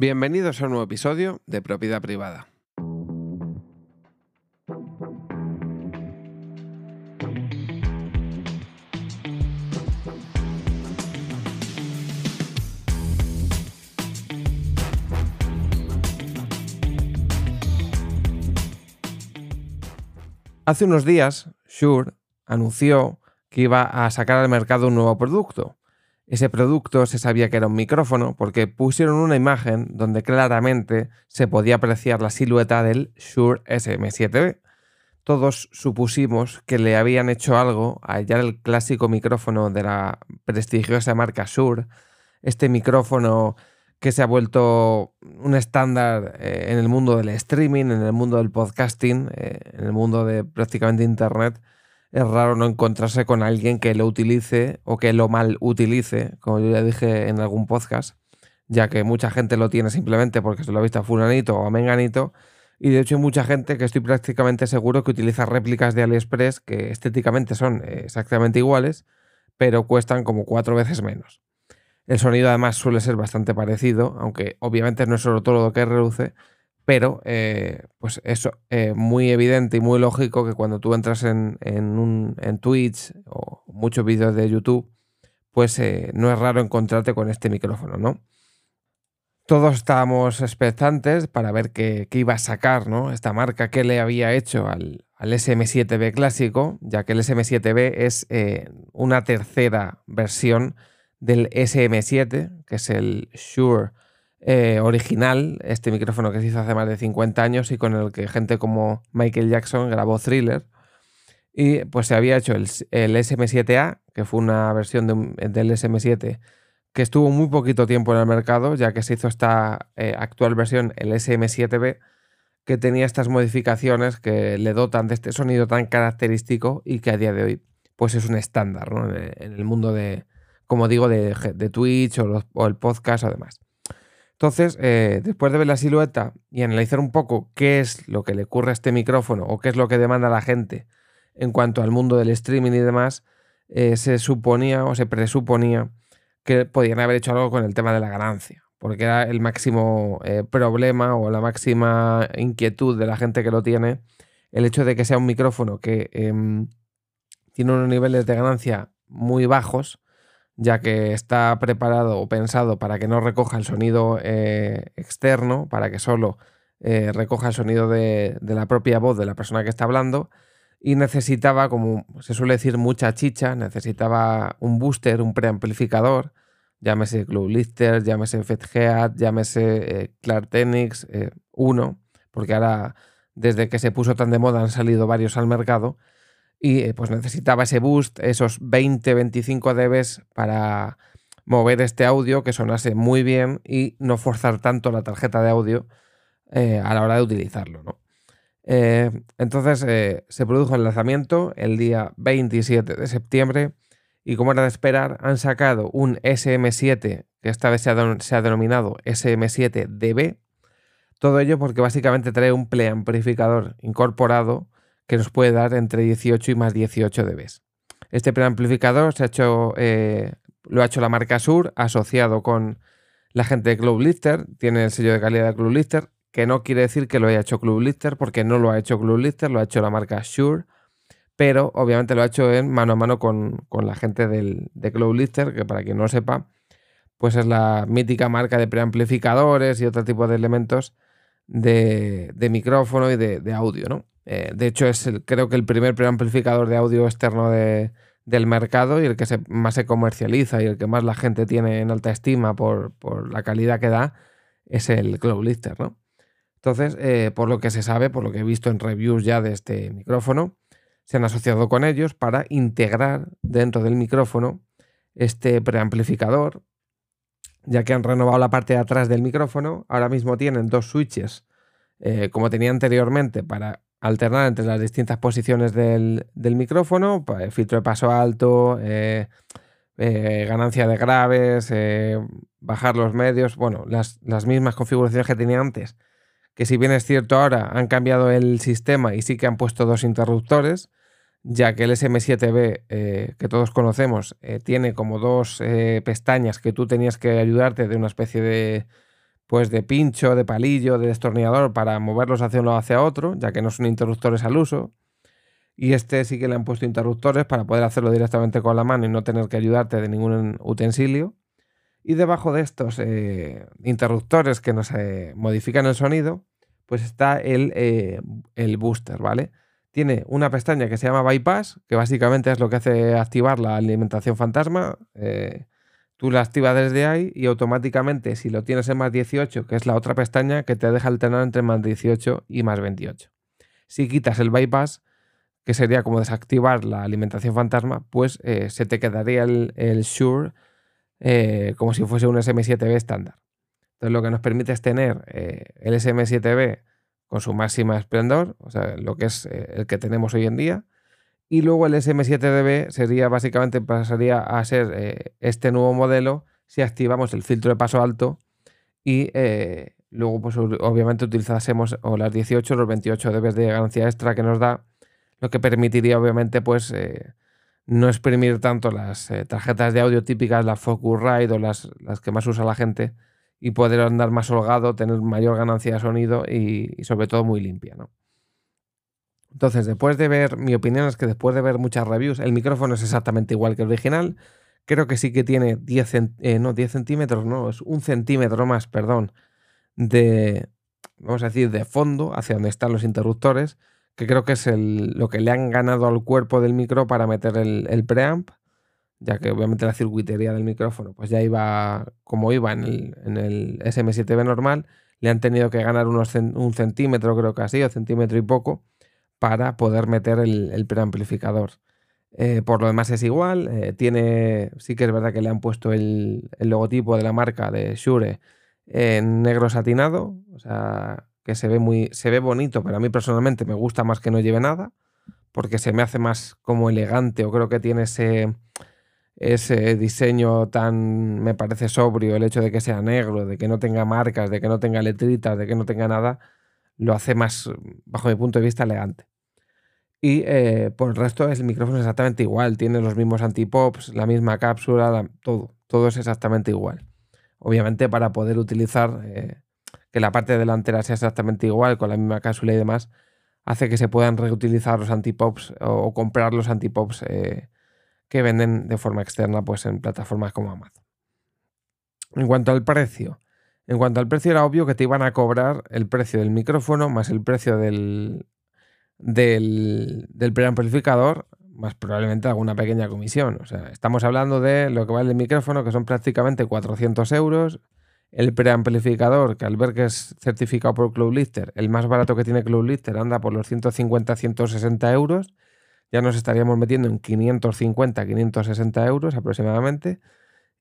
Bienvenidos a un nuevo episodio de Propiedad Privada. Hace unos días, Shure anunció que iba a sacar al mercado un nuevo producto. Ese producto se sabía que era un micrófono porque pusieron una imagen donde claramente se podía apreciar la silueta del Shure SM7B. Todos supusimos que le habían hecho algo a hallar el clásico micrófono de la prestigiosa marca Shure, este micrófono que se ha vuelto un estándar eh, en el mundo del streaming, en el mundo del podcasting, eh, en el mundo de prácticamente Internet es raro no encontrarse con alguien que lo utilice o que lo mal utilice, como yo ya dije en algún podcast, ya que mucha gente lo tiene simplemente porque se lo ha visto a fulanito o a menganito, y de hecho hay mucha gente que estoy prácticamente seguro que utiliza réplicas de AliExpress que estéticamente son exactamente iguales, pero cuestan como cuatro veces menos. El sonido además suele ser bastante parecido, aunque obviamente no es solo todo lo que reduce, pero eh, pues eso, eh, muy evidente y muy lógico que cuando tú entras en, un, en Twitch o muchos vídeos de YouTube, pues eh, no es raro encontrarte con este micrófono, ¿no? Todos estábamos expectantes para ver qué, iba a sacar, ¿no? Esta marca, qué le había hecho al, al SM7B clásico, ya que el SM7B es una tercera versión del SM7, que es el Shure eh, original, este micrófono que se hizo hace más de 50 años y con el que gente como Michael Jackson grabó Thriller. Y pues se había hecho el, SM7A, que fue una versión del SM7 que estuvo muy poquito tiempo en el mercado, ya que se hizo esta eh, actual versión, el SM7B, que tenía estas modificaciones que le dotan de este sonido tan característico y que a día de hoy pues es un estándar en, el mundo de, como digo, de, Twitch o, o el podcast o demás. Entonces, eh, después de ver la silueta y analizar un poco qué es lo que le ocurre a este micrófono o qué es lo que demanda la gente en cuanto al mundo del streaming y demás, eh, se suponía o se presuponía que podían haber hecho algo con el tema de la ganancia, porque era el máximo eh, problema o la máxima inquietud de la gente que lo tiene, el hecho de que sea un micrófono que em, tiene unos niveles de ganancia muy bajos, ya que está preparado o pensado para que no recoja el sonido eh, externo, para que solo eh, recoja el sonido de, la propia voz de la persona que está hablando, y necesitaba, como se suele decir, mucha chicha, necesitaba un booster, un preamplificador, llámese Club Lister, llámese FedGeat, llámese eh, Clartenix 1, porque ahora desde que se puso tan de moda han salido varios al mercado, y eh, pues necesitaba ese boost, esos 20-25 dBs para mover este audio que sonase muy bien y no forzar tanto la tarjeta de audio eh, a la hora de utilizarlo. ¿no? Eh, entonces se produjo el lanzamiento el día 27 de septiembre y como era de esperar han sacado un SM7 que esta vez se ha, denominado SM7DB. Todo ello porque básicamente trae un preamplificador incorporado que nos puede dar entre 18 y más 18 dB. Este preamplificador se ha hecho, eh, lo ha hecho la marca Sur, asociado con la gente de Club Lister, tiene el sello de calidad de Club Lister, que no quiere decir que lo haya hecho Club Lister, porque no lo ha hecho Club Lister, lo ha hecho la marca Shure, pero obviamente lo ha hecho en mano a mano con, la gente del, de Club Lister, que para quien no lo sepa, pues es la mítica marca de preamplificadores y otro tipo de elementos de, micrófono y de, de audio, ¿no? Eh, de hecho, es creo que el primer preamplificador de audio externo del mercado y el que más se comercializa y el que más la gente tiene en alta estima por, la calidad que da es el Cloud Lister, ¿no? Entonces, eh, por lo que se sabe, por lo que he visto en reviews ya de este micrófono, se han asociado con ellos para integrar dentro del micrófono este preamplificador, ya que han renovado la parte de atrás del micrófono. Ahora mismo tienen dos switches, eh, como tenía anteriormente, para alternar entre las distintas posiciones del, micrófono, pues, filtro de paso alto, eh, eh, ganancia de graves, eh, bajar los medios, bueno, las, mismas configuraciones que tenía antes, que si bien es cierto ahora han cambiado el sistema y sí que han puesto dos interruptores, ya que el SM7B que todos conocemos tiene como dos pestañas que tú tenías que ayudarte de una especie de pues de pincho, de palillo, de destornillador para moverlos hacia un lado hacia otro, ya que no son interruptores al uso. Y este sí que le han puesto interruptores para poder hacerlo directamente con la mano y no tener que ayudarte de ningún utensilio. Y debajo de estos eh, interruptores que nos eh, modifican el sonido, pues está el, eh, el, booster, ¿vale? Tiene una pestaña que se llama bypass, que básicamente es lo que hace activar la alimentación fantasma. Tú la activas desde ahí y automáticamente, si lo tienes en más 18, que es la otra pestaña que te deja alternar entre más 18 y más 28. Si quitas el bypass, que sería como desactivar la alimentación fantasma, pues se te quedaría el, Shure eh, como si fuese un SM7B estándar. Entonces lo que nos permite es tener eh, el SM7B con su máxima esplendor, o sea, lo que es eh, el que tenemos hoy en día, y luego el SM7DB sería básicamente pasaría a ser este nuevo modelo si activamos el filtro de paso alto y luego pues obviamente utilizásemos o las 18 o los 28 dB de ganancia extra que nos da, lo que permitiría obviamente pues no exprimir tanto las eh, tarjetas de audio típicas, las Focusrite o las, las, que más usa la gente, y poder andar más holgado, tener mayor ganancia de sonido y, sobre todo muy limpia. ¿no? Entonces, después de ver, mi opinión es que después de ver muchas reviews, el micrófono es exactamente igual que el original. Creo que sí que tiene 10, eh, no, 10 centímetros, no, es un centímetro más, perdón, de, vamos a decir, de fondo hacia donde están los interruptores que creo que es lo que le han ganado al cuerpo del micro para meter el, preamp, ya que obviamente la circuitería del micrófono pues ya iba como iba en el, SM7B normal, le han tenido que ganar unos un centímetro, creo que así, o centímetro y poco, para poder meter el, preamplificador. Eh, por lo demás es igual, eh, tiene, sí que es verdad que le han puesto el, logotipo de la marca de Shure en negro satinado, o sea, que se ve muy se ve bonito, pero a mí personalmente me gusta más que no lleve nada, porque se me hace más como elegante o creo que tiene ese ese diseño tan me parece sobrio, el hecho de que sea negro, de que no tenga marcas, de que no tenga letritas, de que no tenga nada, lo hace más, bajo mi punto de vista, elegante. Y eh, por el resto el micrófono es exactamente igual, tiene los mismos antipops, la misma cápsula, todo, todo es exactamente igual. Obviamente para poder utilizar eh, que la parte delantera sea exactamente igual, con la misma cápsula y demás, hace que se puedan reutilizar los antipops o, comprar los antipops eh, que venden de forma externa pues, en plataformas como Amazon. En cuanto al precio, en cuanto al precio era obvio que te iban a cobrar el precio del micrófono más el precio del, del, preamplificador, más probablemente alguna pequeña comisión. O sea, estamos hablando de lo que vale el micrófono, que son prácticamente 400 euros, el preamplificador, que al ver que es certificado por Cloudlifter, el más barato que tiene Cloudlifter anda por los 150-160 euros. Ya nos estaríamos metiendo en 550-560 euros aproximadamente.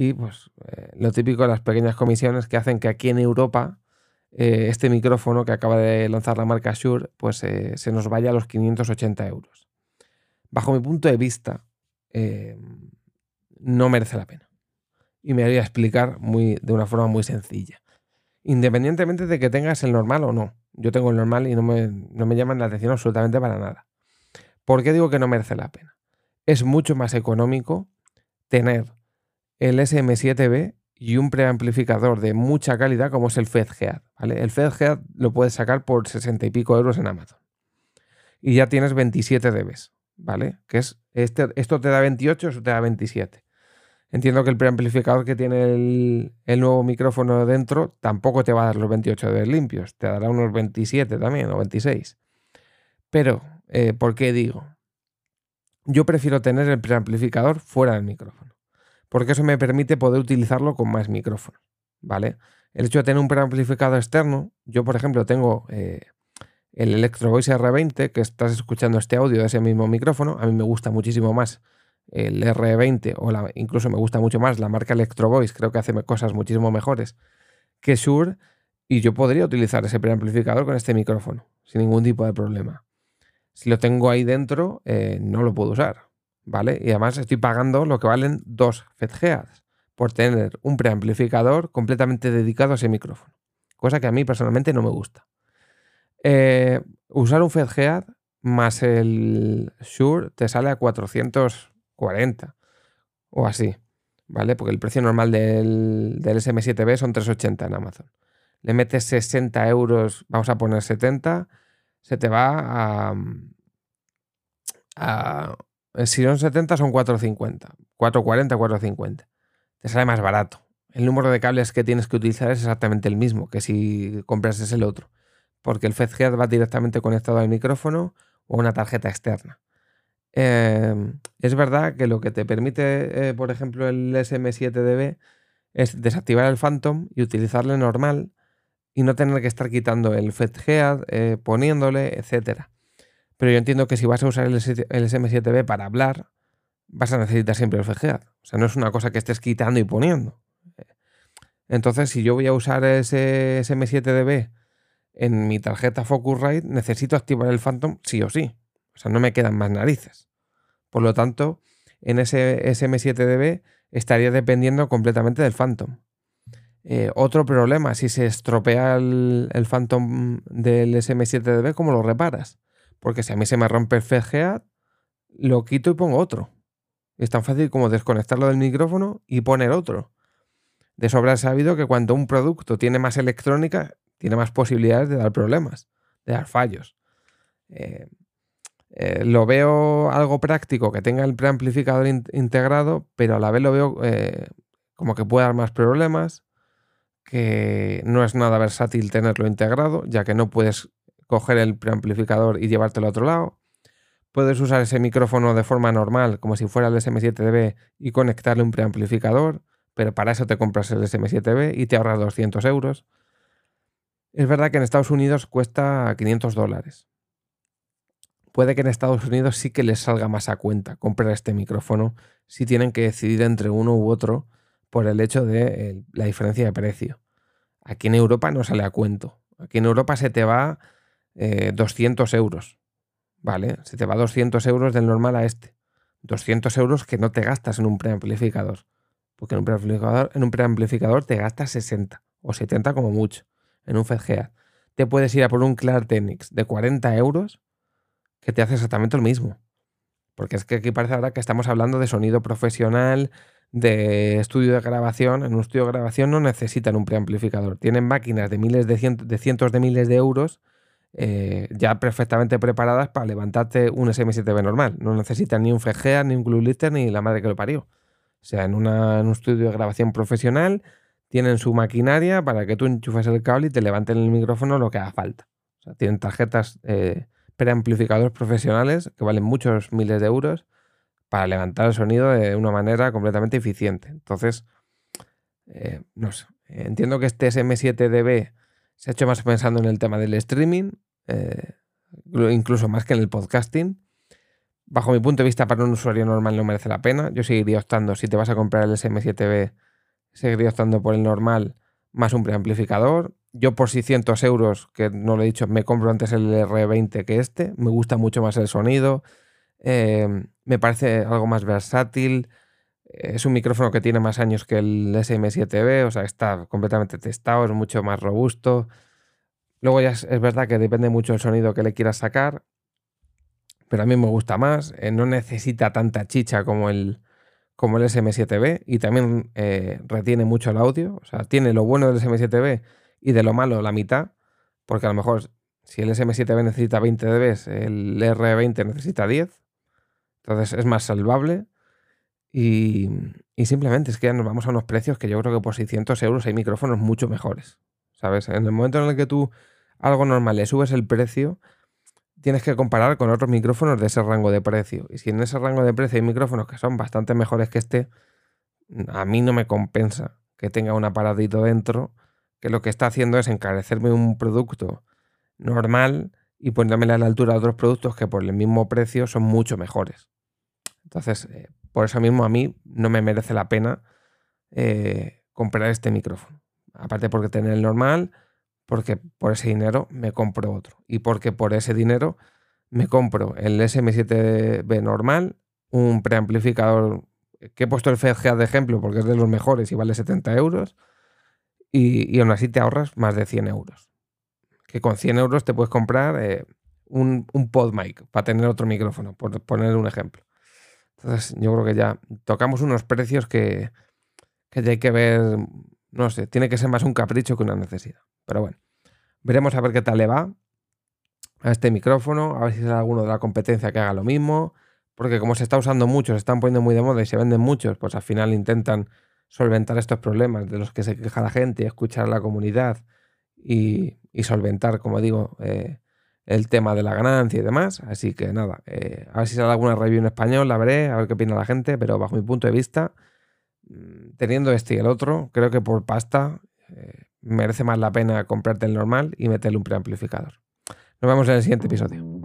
Y pues eh, lo típico las pequeñas comisiones que hacen que aquí en Europa eh, este micrófono que acaba de lanzar la marca Shure pues eh, se nos vaya a los 580 euros. Bajo mi punto de vista, no merece la pena y me voy a explicar muy, de una forma muy sencilla. Independientemente de que tengas el normal o no. Yo tengo el normal y no me, no me llaman la atención absolutamente para nada. ¿Por qué digo que no merece la pena? Es mucho más económico tener el SM7B y un preamplificador de mucha calidad como es el FedGear. ¿vale? El FedGear lo puedes sacar por 60 y pico euros en Amazon. Y ya tienes 27 dBs, ¿vale? Que es, este, esto te da 28, eso te da 27. Entiendo que el preamplificador que tiene el, nuevo micrófono dentro tampoco te va a dar los 28 de limpios, te dará unos 27 también o 26. Pero, eh, ¿por qué digo? Yo prefiero tener el preamplificador fuera del micrófono, porque eso me permite poder utilizarlo con más micrófonos, ¿vale? El hecho de tener un preamplificador externo, yo por ejemplo tengo eh, el Electro Voice R20, que estás escuchando este audio de ese mismo micrófono, a mí me gusta muchísimo más el R20 o incluso me gusta mucho más la marca Electro Voice, creo que hace cosas muchísimo mejores que Shure y yo podría utilizar ese preamplificador con este micrófono sin ningún tipo de problema. Si lo tengo ahí dentro, eh, no lo puedo usar, ¿vale? Y además estoy pagando lo que valen dos FedGeads por tener un preamplificador completamente dedicado a ese micrófono, cosa que a mí personalmente no me gusta. Eh, usar un FedGead más el Shure te sale a 400 40 o así, ¿vale? Porque el precio normal del, del SM7B son 380 en Amazon. le metes 60 euros, vamos a poner 70, se te va a... a si son 70 son 450, 440, 450. Te sale más barato. El número de cables que tienes que utilizar es exactamente el mismo que si comprases el otro, porque el FedGear va directamente conectado al micrófono o una tarjeta externa. Em, es verdad que lo que te permite, eh, por ejemplo, el SM7DB es desactivar el Phantom y utilizarle normal y no tener que estar quitando el FedGear, eh, poniéndole, etc. Pero yo entiendo que si vas a usar el, SM7B para hablar, vas a necesitar siempre el FedGear. O sea, no es una cosa que estés quitando y poniendo. Entonces, si yo voy a usar ese SM7DB en mi tarjeta Focusrite, necesito activar el Phantom sí o sí. O sea, no me quedan más narices. Por lo tanto, en ese SM7DB estaría dependiendo completamente del Phantom. Eh, otro problema, si se estropea el, Phantom del SM7DB, ¿cómo lo reparas? Porque si a mí se me rompe el FGA, lo quito y pongo otro. Es tan fácil como desconectarlo del micrófono y poner otro. De sobra sabido que cuando un producto tiene más electrónica, tiene más posibilidades de dar problemas, de dar fallos. Eh, eh, lo veo algo práctico que tenga el preamplificador integrado, pero a la vez lo veo eh, como que puede dar más problemas, que no es nada versátil tenerlo integrado, ya que no puedes coger el preamplificador y llevártelo a otro lado. Puedes usar ese micrófono de forma normal, como si fuera el SM7B, y conectarle un preamplificador, pero para eso te compras el SM7B y te ahorras 200 euros. Es verdad que en Estados Unidos cuesta 500 dólares puede que en Estados Unidos sí que les salga más a cuenta comprar este micrófono si tienen que decidir entre uno u otro por el hecho de la diferencia de precio. Aquí en Europa no sale a cuento. Aquí en Europa se te va 200 eh, euros. ¿Vale? Se te va 200 euros del normal a este. 200 euros que no te gastas en un preamplificador. Porque en un preamplificador, en un preamplificador te gastas 60 o 70 como mucho. En un FedGear. Te puedes ir a por un Clartechnics de 40 euros que te hace exactamente lo mismo. Porque es que aquí parece ahora que estamos hablando de sonido profesional, de estudio de grabación. En un estudio de grabación no necesitan un preamplificador. Tienen máquinas de miles de, cientos de, miles de euros eh, ya perfectamente preparadas para levantarte un SM7B normal. No necesitan ni un FGA, ni un Glue Lifter, ni la madre que lo parió. O sea, en, en un estudio de grabación profesional tienen su maquinaria para que tú enchufes el cable y te levanten el micrófono lo que haga falta. O sea, tienen tarjetas eh, preamplificadores profesionales que valen muchos miles de euros para levantar el sonido de una manera completamente eficiente. Entonces, eh, no sé, entiendo que este SM7DB se ha hecho más pensando en el tema del streaming, eh, incluso más que en el podcasting. Bajo mi punto de vista, para un usuario normal no merece la pena. Yo seguiría optando, si te vas a comprar el SM7B, seguiría optando por el normal más un preamplificador yo por 600 euros, que no lo he dicho, me compro antes el R20 que este. Me gusta mucho más el sonido. Em, me parece algo más versátil. Es un micrófono que tiene más años que el SM7B, o sea, está completamente testado, es mucho más robusto. Luego ya es, verdad que depende mucho del sonido que le quieras sacar, pero a mí me gusta más. Eh, no necesita tanta chicha como el, como el SM7B y también eh, retiene mucho el audio. O sea, tiene lo bueno del SM7B y de lo malo la mitad, porque a lo mejor si el SM7B necesita 20 dB, el R20 necesita 10, entonces es más salvable y, simplemente es que ya nos vamos a unos precios que yo creo que por 600 euros hay micrófonos mucho mejores, ¿sabes? En el momento en el que tú algo normal le subes el precio, tienes que comparar con otros micrófonos de ese rango de precio. Y si en ese rango de precio hay micrófonos que son bastante mejores que este, a mí no me compensa que tenga un aparatito dentro que lo que está haciendo es encarecerme un producto normal y ponérmela a la altura de otros productos que por el mismo precio son mucho mejores. Entonces, eh, por eso mismo a mí no me merece la pena eh, comprar este micrófono. Aparte porque tener el normal, porque por ese dinero me compro otro. Y porque por ese dinero me compro el SM7B normal, un preamplificador que he puesto el FedGA de ejemplo porque es de los mejores y vale 70 euros y, aún así te ahorras más de 100 euros. Que con 100 euros te puedes comprar eh, un, un PodMic para tener otro micrófono, por poner un ejemplo. Entonces yo creo que ya tocamos unos precios que, que ya hay que ver No sé, tiene que ser más un capricho que una necesidad. Pero bueno, veremos a ver qué tal le va a este micrófono, a ver si sale alguno de la competencia que haga lo mismo, porque como se está usando mucho, se están poniendo muy de moda y se venden muchos, pues al final intentan solventar estos problemas de los que se queja la gente, escuchar a la comunidad y, solventar, como digo, eh, el tema de la ganancia y demás. Así que nada, eh, a ver si sale alguna review en español, la veré, a ver qué opina la gente, pero bajo mi punto de vista, mm, teniendo este y el otro, creo que por pasta eh, merece más la pena comprarte el normal y meterle un preamplificador. Nos vemos en el siguiente episodio.